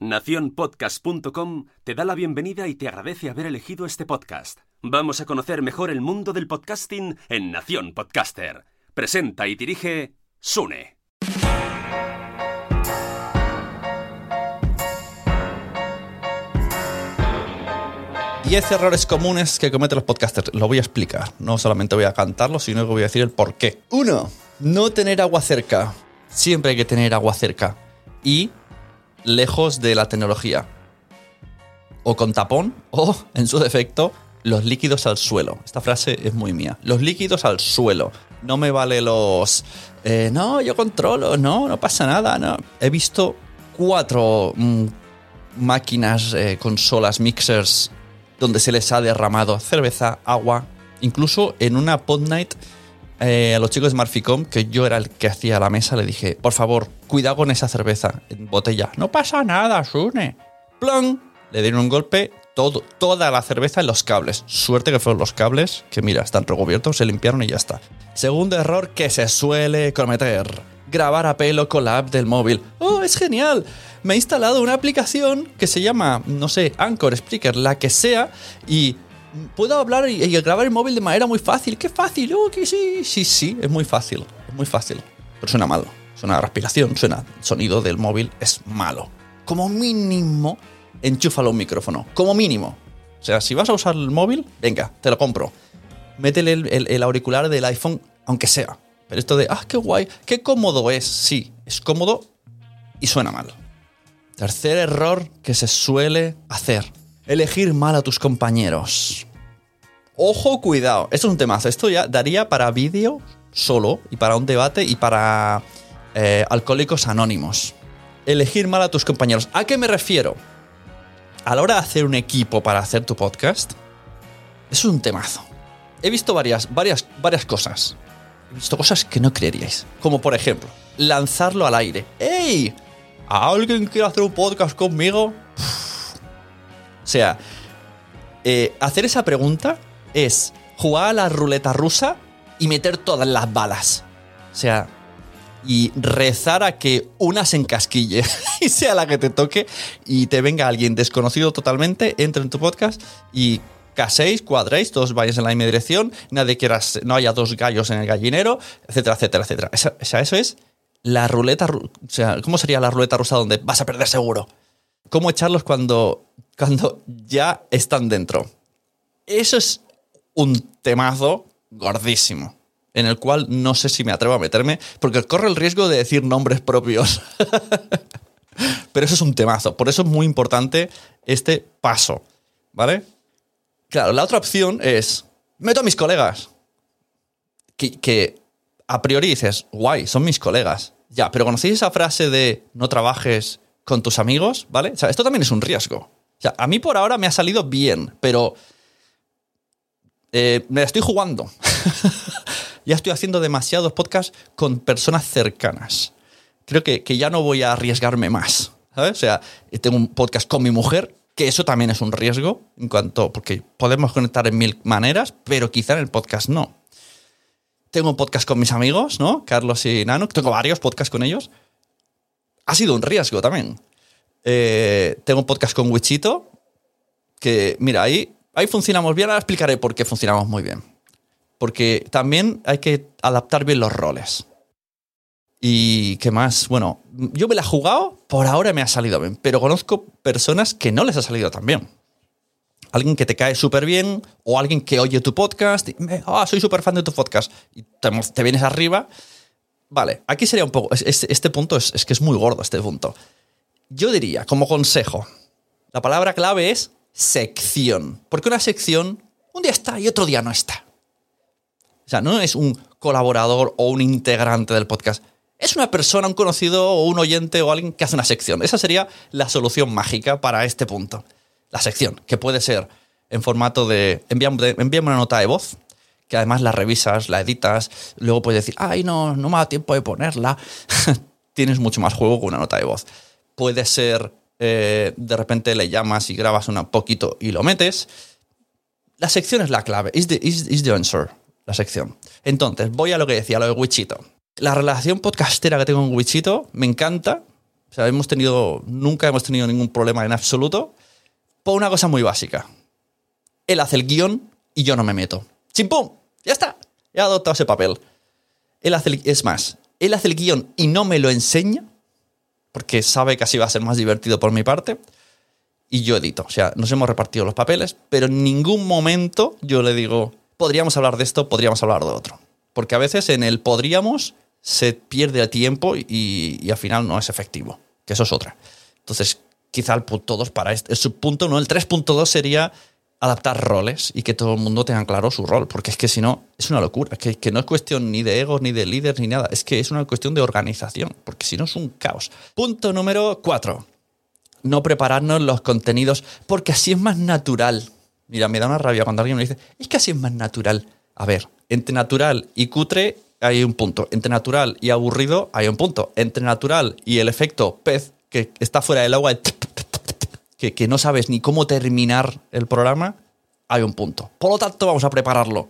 Naciónpodcast.com te da la bienvenida y te agradece haber elegido este podcast. Vamos a conocer mejor el mundo del podcasting en Nación Podcaster. Presenta y dirige Sune. Diez errores comunes que cometen los podcasters. Lo voy a explicar. No solamente voy a cantarlo, sino que voy a decir el por qué. Uno, no tener agua cerca. Siempre hay que tener agua cerca. Y lejos de la tecnología. O con tapón, o, en su defecto, los líquidos al suelo. Esta frase es muy mía. Los líquidos al suelo. No me vale los... eh, no, yo controlo, no, no pasa nada. No. He visto cuatro mm, máquinas, eh, consolas, mixers, donde se les ha derramado cerveza, agua. Incluso en una pod night eh, a los chicos de Marficom, que yo era el que hacía la mesa, le dije, por favor, cuidado con esa cerveza en botella. No pasa nada, Sune. Plon. Le dieron un golpe, todo, toda la cerveza en los cables. Suerte que fueron los cables, que mira, están recubiertos, se limpiaron y ya está. Segundo error que se suele cometer. Grabar a pelo con la app del móvil. ¡Oh, es genial! Me he instalado una aplicación que se llama, no sé, Anchor, Spreaker, la que sea, y puedo hablar y, grabar el móvil de manera muy fácil. ¡Qué fácil! ¡Oh, que sí! Sí, sí, es muy fácil. Es muy fácil. Pero suena malo. Suena respiración, suena sonido del móvil, es malo. Como mínimo, enchúfalo un micrófono. Como mínimo. O sea, si vas a usar el móvil, venga, te lo compro. Métele el, el- el auricular del iPhone, aunque sea. Pero esto de, ah, qué guay, qué cómodo es. Sí, es cómodo y suena mal. Tercer error que se suele hacer. Elegir mal a tus compañeros. Ojo, cuidado. Esto es un temazo. Esto ya daría para vídeo solo y para un debate y para eh, alcohólicos anónimos. Elegir mal a tus compañeros. ¿A qué me refiero? A la hora de hacer un equipo para hacer tu podcast, es un temazo. He visto varias, varias, varias cosas. He visto cosas que no creeríais. Como por ejemplo, lanzarlo al aire. ¡Ey! ¿Alguien quiere hacer un podcast conmigo? O sea, eh, hacer esa pregunta es jugar a la ruleta rusa y meter todas las balas. O sea, y rezar a que una se encasquille y sea la que te toque y te venga alguien desconocido totalmente, entre en tu podcast y caséis, cuadréis, todos vayáis en la misma dirección, nadie quiera, no haya dos gallos en el gallinero, etcétera, etcétera, etcétera. O sea, eso es la ruleta, ru- o sea, ¿cómo sería la ruleta rusa donde vas a perder seguro? ¿Cómo echarlos cuando, cuando ya están dentro? Eso es un temazo gordísimo, en el cual no sé si me atrevo a meterme, porque corre el riesgo de decir nombres propios. Pero eso es un temazo, por eso es muy importante este paso, ¿vale? Claro, la otra opción es, meto a mis colegas, que, que a priori dices, guay, son mis colegas. Ya, pero ¿conocéis esa frase de no trabajes con tus amigos? ¿Vale? O sea, esto también es un riesgo. A mí por ahora me ha salido bien, pero eh, me la estoy jugando. ya estoy haciendo demasiados podcasts con personas cercanas. Creo que, que ya no voy a arriesgarme más. O sea, tengo un podcast con mi mujer, que eso también es un riesgo, en cuanto, porque podemos conectar en mil maneras, pero quizá en el podcast no. Tengo un podcast con mis amigos, ¿no? Carlos y Nano. Tengo varios podcasts con ellos. Ha sido un riesgo también. Eh, tengo un podcast con Wichito. Que, mira, ahí, ahí funcionamos bien. Ahora explicaré por qué funcionamos muy bien. Porque también hay que adaptar bien los roles. Y qué más, bueno, yo me la he jugado, por ahora me ha salido bien, pero conozco personas que no les ha salido tan bien. Alguien que te cae súper bien o alguien que oye tu podcast y ah, soy súper fan de tu podcast y te, te vienes arriba. Vale, aquí sería un poco, es- es- este punto es, es que es muy gordo este punto. Yo diría, como consejo, la palabra clave es sección. Porque una sección un día está y otro día no está. O sea, no es un colaborador o un integrante del podcast. Es una persona, un conocido o un oyente o alguien que hace una sección. Esa sería la solución mágica para este punto. La sección, que puede ser en formato de envíame, una nota de voz, que además la revisas, la editas, luego puedes decir, ay, no, no me da tiempo de ponerla. Tienes mucho más juego con una nota de voz. Puede ser, eh, de repente le llamas y grabas un poquito y lo metes. La sección es la clave, is the, is, answer, la sección. Entonces, voy a lo que decía, lo de Wichito. La relación podcastera que tengo con Wichito me encanta. O sea, hemos tenido, nunca hemos tenido ningún problema en absoluto. Por una cosa muy básica él hace el guion y yo no me meto. ¡Chimpum! Ya está. He adoptado ese papel. Él hace es más, él hace el guion y no me lo enseña, porque sabe que así va a ser más divertido por mi parte, y yo edito. O sea, nos hemos repartido los papeles, pero en ningún momento yo le digo, podríamos hablar de esto, podríamos hablar de otro. Porque a veces en el podríamos se pierde el tiempo y, y al final no es efectivo, que eso es otra. Entonces, quizá el punto 2 para este, el subpunto, ¿no? El 3.2 sería adaptar roles y que todo el mundo tenga claro su rol, porque es que si no, es una locura, que, que no es cuestión ni de egos, ni de líderes, ni nada, es que es una cuestión de organización, porque si no es un caos. Punto número cuatro, no prepararnos los contenidos, porque así es más natural. Mira, me da una rabia cuando alguien me dice, es que así es más natural. A ver, entre natural y cutre hay un punto, entre natural y aburrido hay un punto, entre natural y el efecto pez que está fuera del agua, que, no sabes ni cómo terminar el programa, hay un punto. Por lo tanto, vamos a prepararlo.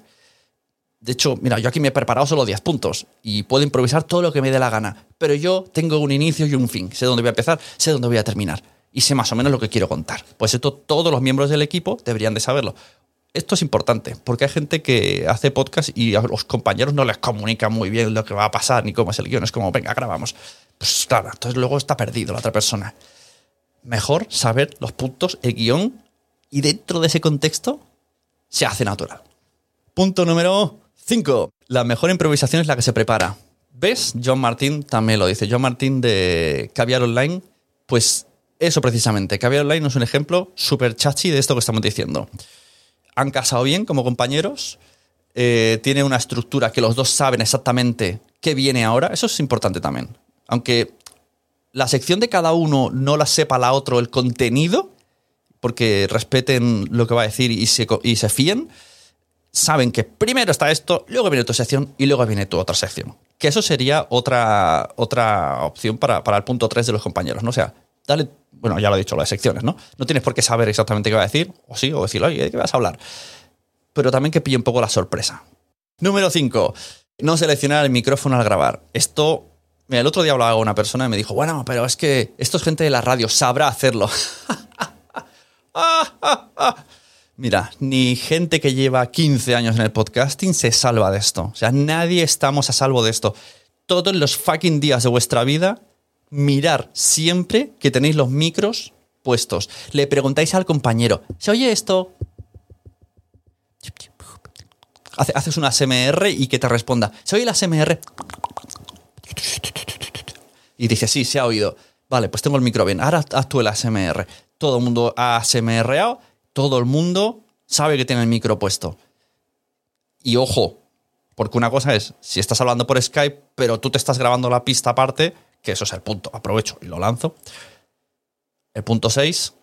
De hecho, mira, yo aquí me he preparado solo 10 puntos y puedo improvisar todo lo que me dé la gana, pero yo tengo un inicio y un fin. Sé dónde voy a empezar, sé dónde voy a terminar y sé más o menos lo que quiero contar. Pues esto todos los miembros del equipo deberían de saberlo. Esto es importante porque hay gente que hace podcast y a los compañeros no les comunica muy bien lo que va a pasar ni cómo es el guion. Es como, venga, grabamos. Pues claro, entonces luego está perdido la otra persona mejor saber los puntos, el guion, y dentro de ese contexto se hace natural. Punto número 5. La mejor improvisación es la que se prepara. ¿Ves? John Martin también lo dice. John Martin de Caviar Online, pues eso precisamente. Caviar Online es un ejemplo súper chachi de esto que estamos diciendo. Han casado bien como compañeros, eh, tiene una estructura que los dos saben exactamente qué viene ahora. Eso es importante también. Aunque la sección de cada uno no la sepa la otro el contenido, porque respeten lo que va a decir y se, y se fíen, saben que primero está esto, luego viene tu sección y luego viene tu otra sección. Que eso sería otra, otra opción para, el punto 3 de los compañeros, ¿no? O sea, dale, bueno, ya lo he dicho, las secciones, ¿no? No tienes por qué saber exactamente qué va a decir, o sí, o decir, oye, ¿de qué vas a hablar? Pero también que pille un poco la sorpresa. Número 5. No seleccionar el micrófono al grabar. Esto Mira, el otro día hablaba con una persona y me dijo, bueno, pero es que esto es gente de la radio, sabrá hacerlo. Mira, ni gente que lleva 15 años en el podcasting se salva de esto. O sea, nadie estamos a salvo de esto. Todos los fucking días de vuestra vida, mirar siempre que tenéis los micros puestos. Le preguntáis al compañero, ¿se oye esto? Haces una SMR y que te responda, ¿se oye la SMR? Y dice, sí, se ha oído. Vale, pues tengo el micro bien. Ahora haz tú el ASMR. Todo el mundo ha ASMRado, todo el mundo sabe que tiene el micro puesto. Y ojo, porque una cosa es, si estás hablando por Skype, pero tú te estás grabando la pista aparte, que eso es el punto, aprovecho y lo lanzo. El punto 6,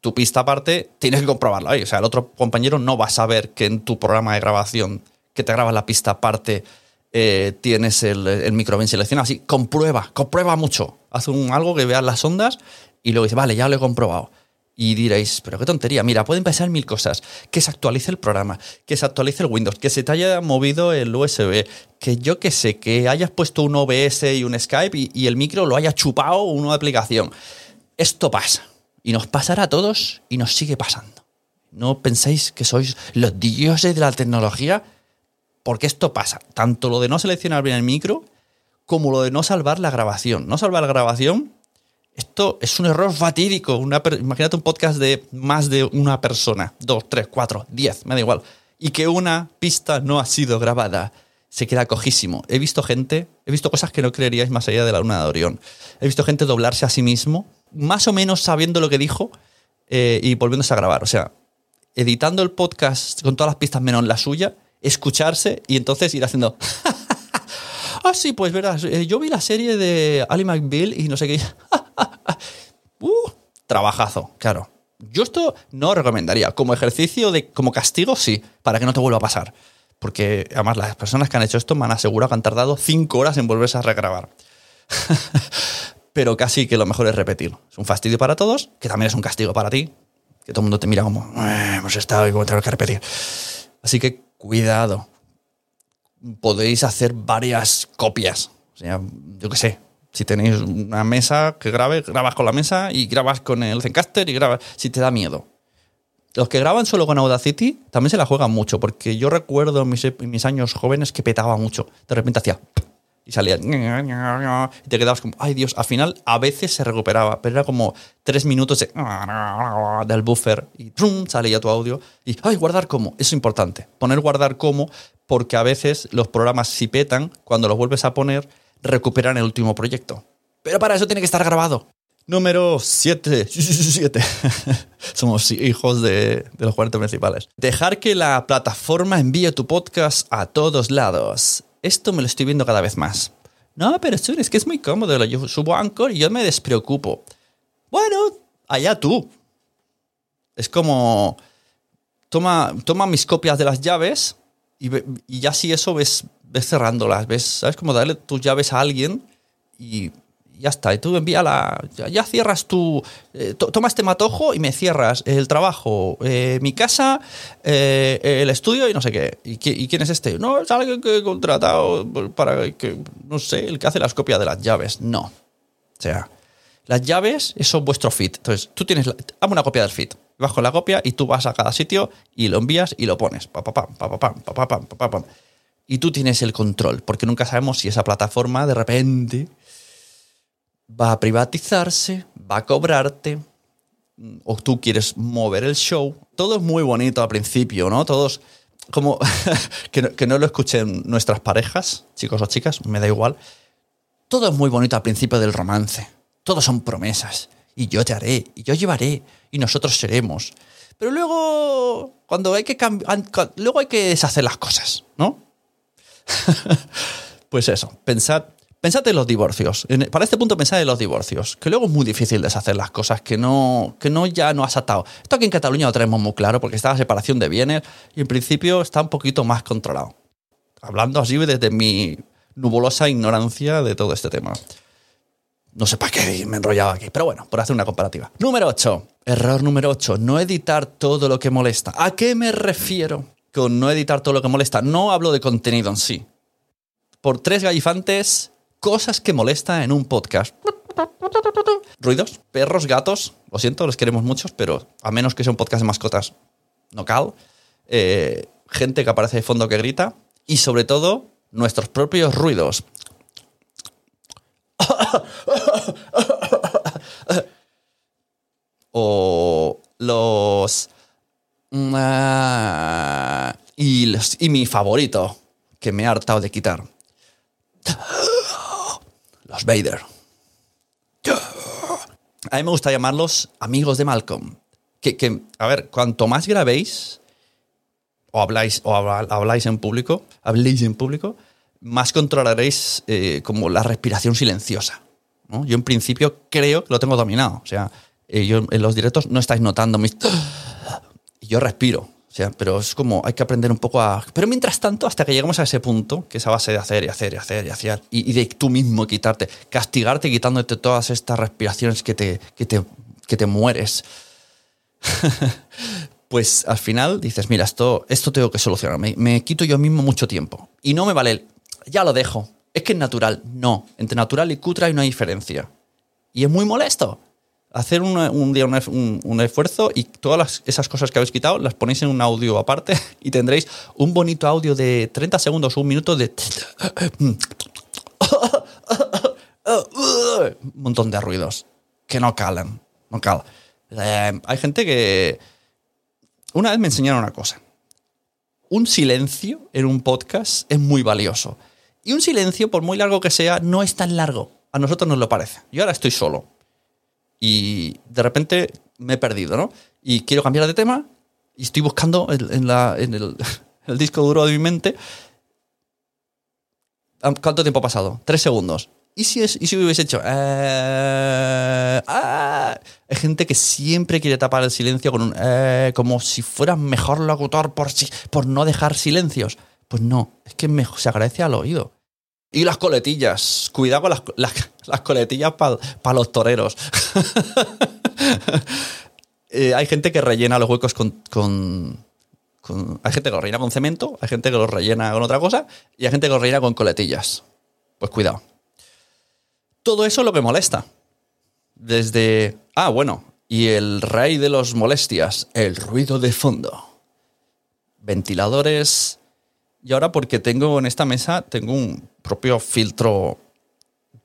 tu pista aparte, tienes que comprobarla. O sea, el otro compañero no va a saber que en tu programa de grabación que te grabas la pista aparte eh, tienes el, micro bien seleccionado. Así, comprueba, comprueba mucho. Haz un, algo que veas las ondas y luego dices, vale, ya lo he comprobado. Y diréis, pero qué tontería, mira, pueden pasar mil cosas. Que se actualice el programa, que se actualice el Windows, que se te haya movido el USB, que yo que sé, que hayas puesto un OBS y un Skype y, y el micro lo haya chupado una aplicación. Esto pasa. Y nos pasará a todos y nos sigue pasando. ¿No pensáis que sois los dioses de la tecnología? Porque esto pasa, tanto lo de no seleccionar bien el micro como lo de no salvar la grabación. No salvar la grabación, esto es un error fatídico. imagínate un podcast de más de una persona, dos, tres, cuatro, diez, me da igual. Y que una pista no ha sido grabada. Se queda cojísimo. He visto gente, he visto cosas que no creeríais más allá de la luna de Orión. He visto gente doblarse a sí mismo, más o menos sabiendo lo que dijo eh, y volviéndose a grabar. O sea, editando el podcast con todas las pistas menos la suya, escucharse y entonces ir haciendo... Ah, sí, pues verás, eh, yo vi la serie de Ali McBeal y no sé qué. uh, trabajazo, claro. Yo esto no recomendaría. Como ejercicio, de, como castigo, sí, para que no te vuelva a pasar. Porque además las personas que han hecho esto me han asegurado que han tardado cinco horas en volverse a regrabar. Pero casi que lo mejor es repetir. Es un fastidio para todos, que también es un castigo para ti. Que todo el mundo te mira como, "Eh, hemos estado y como tengo que repetir. Así que cuidado. Podéis hacer varias copias. O sea, yo qué sé. Si tenéis una mesa que grabe, grabas con la mesa y grabas con el Zencaster y grabas. Si te da miedo. Los que graban solo con Audacity también se la juegan mucho, porque yo recuerdo en mis, años jóvenes que petaba mucho. De repente hacía. Y salía. Y te quedabas como. Ay Dios. Al final, a veces se recuperaba, pero era como tres minutos de, del buffer y ¡trum! salía tu audio. Y. ¡Ay, guardar como! Eso es importante. Poner guardar como, porque a veces los programas, si petan, cuando los vuelves a poner, recuperan el último proyecto. Pero para eso tiene que estar grabado. Número 7. Somos hijos de, de los 40 principales. Dejar que la plataforma envíe tu podcast a todos lados. Esto me lo estoy viendo cada vez más. No, pero es que es muy cómodo. Yo subo a Anchor y yo me despreocupo. Bueno, allá tú. Es como. Toma, toma mis copias de las llaves y, ve- ya si eso ves, ves cerrándolas. Ves, ¿Sabes? Como darle tus llaves a alguien y ya está. Y tú envíala. Ya, ya cierras tu. eh, to- toma este matojo y me cierras el trabajo, eh, mi casa, eh, el estudio y no sé qué. ¿Y, qui- y quién es este? No, es alguien que he contratado para que. No sé, el que hace las copias de las llaves. No. O sea, las llaves son vuestro feed. Entonces, tú tienes. La, hazme una copia del feed. Vas con la copia y tú vas a cada sitio y lo envías y lo pones. Pa, pa, pam, pa, pa, pam, pa, pa, pam, pa, pa, pam. Y tú tienes el control, porque nunca sabemos si esa plataforma de repente va a privatizarse, va a cobrarte, o tú quieres mover el show. Todo es muy bonito al principio, ¿no? Todos, como que, no, que no lo escuchen nuestras parejas, chicos o chicas, me da igual. Todo es muy bonito al principio del romance. Todos son promesas. Y yo te haré, y yo llevaré, y nosotros seremos. Pero luego, cuando hay que cambiar, luego hay que deshacer las cosas, ¿no? pues eso, pensad, pensad en los divorcios. Para este punto pensad en los divorcios, que luego es muy difícil deshacer las cosas que no, que no ya no has atado. Esto aquí en Cataluña lo tenemos muy claro porque está la separación de bienes y en principio está un poquito más controlado. Hablando así desde mi nubulosa ignorancia de todo este tema. No sé para qué me he enrollado aquí, pero bueno, por hacer una comparativa. Número 8. Error número 8. No editar todo lo que molesta. ¿A qué me refiero con no editar todo lo que molesta? No hablo de contenido en sí. Por tres gallifantes, cosas que molestan en un podcast. Ruidos, perros, gatos. Lo siento, los queremos muchos, pero a menos que sea un podcast de mascotas, no cal. Eh, gente que aparece de fondo que grita. Y sobre todo, nuestros propios ruidos. o los... mm, ah, y, los- y mi favorito, que me he hartado de quitar. Vader. A mí me gusta llamarlos amigos de Malcolm. Que, que, a ver, cuanto más grabéis, o habláis, o habláis en público, habléis en público, más controlaréis eh, como la respiración silenciosa. Yo en principio creo que lo tengo dominado. O sea, eh, yo en los directos no estáis notando mis... Yo respiro. Pero es como hay que aprender un poco a... Pero mientras tanto, hasta que lleguemos a ese punto, que es base de hacer y hacer y hacer y hacer, y, y de tú mismo quitarte, castigarte quitándote todas estas respiraciones que te, que te, que te mueres, pues al final dices, mira, esto, esto tengo que solucionar. Me, me quito yo mismo mucho tiempo. Y no me vale, el, ya lo dejo. Es que es natural. No, entre natural y cutre hay una diferencia. Y es muy molesto. Hacer un, día un, esfuerzo y todas esas cosas que habéis quitado las ponéis en un audio aparte y tendréis un bonito audio de 30 segundos o un minuto de... un montón de ruidos que no calan. No. Eh, hay gente que... Una vez me enseñaron una cosa. Un silencio en un podcast es muy valioso. Y un silencio, por muy largo que sea, no es tan largo. A nosotros nos lo parece. Yo ahora estoy solo. Y de repente me he perdido, ¿no? Y quiero cambiar de tema. Y estoy buscando en, la- en el, disco duro de mi mente ¿Cuánto tiempo ha pasado? Tres segundos. ¿Y si, es, y si hubiese hecho... eh, ah? Hay gente que siempre quiere tapar el silencio con un... eh, como si fuera mejor locutor por, si- por no dejar silencios. Pues no, es que se agradece al oído. Y las coletillas. Cuidado con las, las, las coletillas para los toreros. Eh, hay gente que rellena los huecos con, con- Hay gente que los rellena con cemento, hay gente que los rellena con otra cosa y hay gente que los rellena con coletillas. Pues cuidado. Todo eso es lo que molesta. Desde... Ah, bueno. Y el rey de los molestias, el ruido de fondo. Ventiladores. Y ahora porque tengo en esta mesa, tengo un propio filtro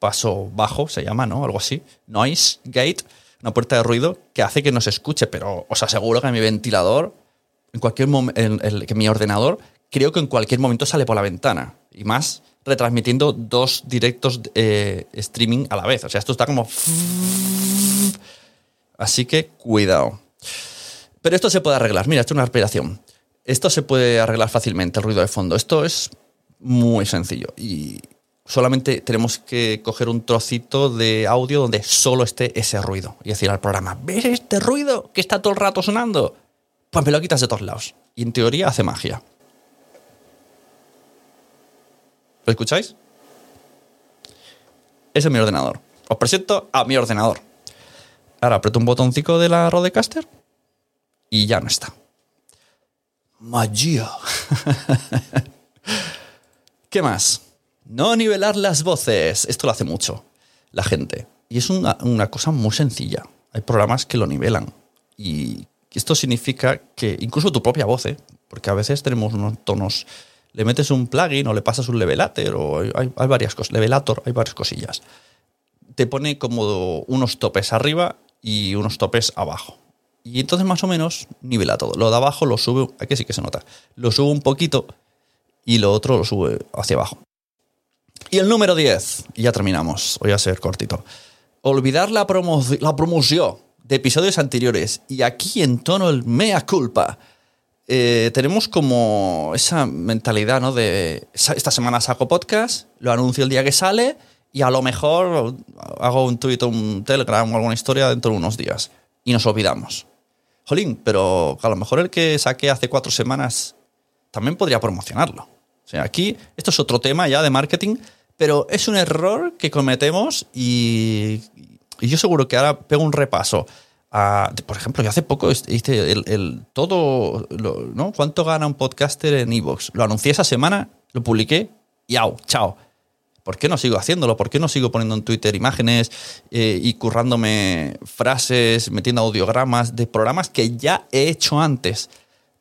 paso bajo, se llama, ¿no? Algo así. Noise gate, una puerta de ruido que hace que no se escuche, pero os aseguro que mi ventilador, en cualquier momento, que mi ordenador, creo que en cualquier momento sale por la ventana. Y más retransmitiendo dos directos eh, streaming a la vez. O sea, esto está como... Así que cuidado. Pero esto se puede arreglar. Mira, esto es una respiración. Esto se puede arreglar fácilmente, el ruido de fondo. Esto es muy sencillo. Y solamente tenemos que coger un trocito de audio donde solo esté ese ruido. Y decir al programa, ¿ves este ruido que está todo el rato sonando? Pues me lo quitas de todos lados. Y en teoría hace magia. ¿Lo escucháis? Ese es mi ordenador. Os presento a mi ordenador. Ahora aprieto un botoncito de la Rodecaster y ya no está. Magia. ¿Qué más? No nivelar las voces. Esto lo hace mucho la gente. Y es una, cosa muy sencilla. Hay programas que lo nivelan. Y esto significa que incluso tu propia voz, ¿eh? porque a veces tenemos unos tonos. Le metes un plugin o le pasas un levelator o hay varias cosas. Levelator, hay varias cosillas. Te pone como unos topes arriba y unos topes abajo. Y entonces más o menos nivela todo. Lo de abajo lo sube, aquí sí que se nota. Lo sube un poquito y lo otro lo sube hacia abajo. Y el número 10, y ya terminamos, voy a ser cortito. Olvidar la, promo la promoción de episodios anteriores. Y aquí en tono el mea culpa. Eh, tenemos como esa mentalidad, ¿no? De "Esa- esta semana saco podcast, lo anuncio el día que sale y a lo mejor hago un tweet o un telegram o alguna historia dentro de unos días. Y nos olvidamos. Jolín, pero a lo mejor el que saqué hace cuatro semanas también podría promocionarlo. O sea, aquí esto es otro tema ya de marketing, pero es un error que cometemos y, y yo seguro que ahora pego un repaso. a- por ejemplo, yo hace poco hice el, todo, ¿no? ¿Cuánto gana un podcaster en Evox? Lo anuncié esa semana, lo publiqué y au, chao. ¿Por qué no sigo haciéndolo? ¿Por qué no sigo poniendo en Twitter imágenes eh, y currándome frases, metiendo audiogramas de programas que ya he hecho antes?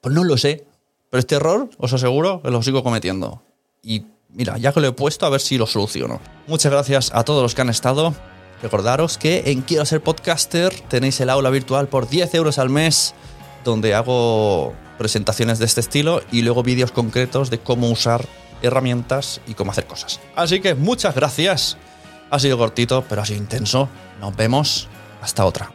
Pues no lo sé. Pero este error, os aseguro, lo sigo cometiendo. Y mira, ya que lo he puesto, a ver si lo soluciono. Muchas gracias a todos los que han estado. Recordaros que en Quiero ser podcaster tenéis el aula virtual por 10 euros al mes, donde hago presentaciones de este estilo y luego vídeos concretos de cómo usar herramientas y cómo hacer cosas. Así que muchas gracias. Ha sido cortito, pero ha sido intenso. Nos vemos. Hasta otra.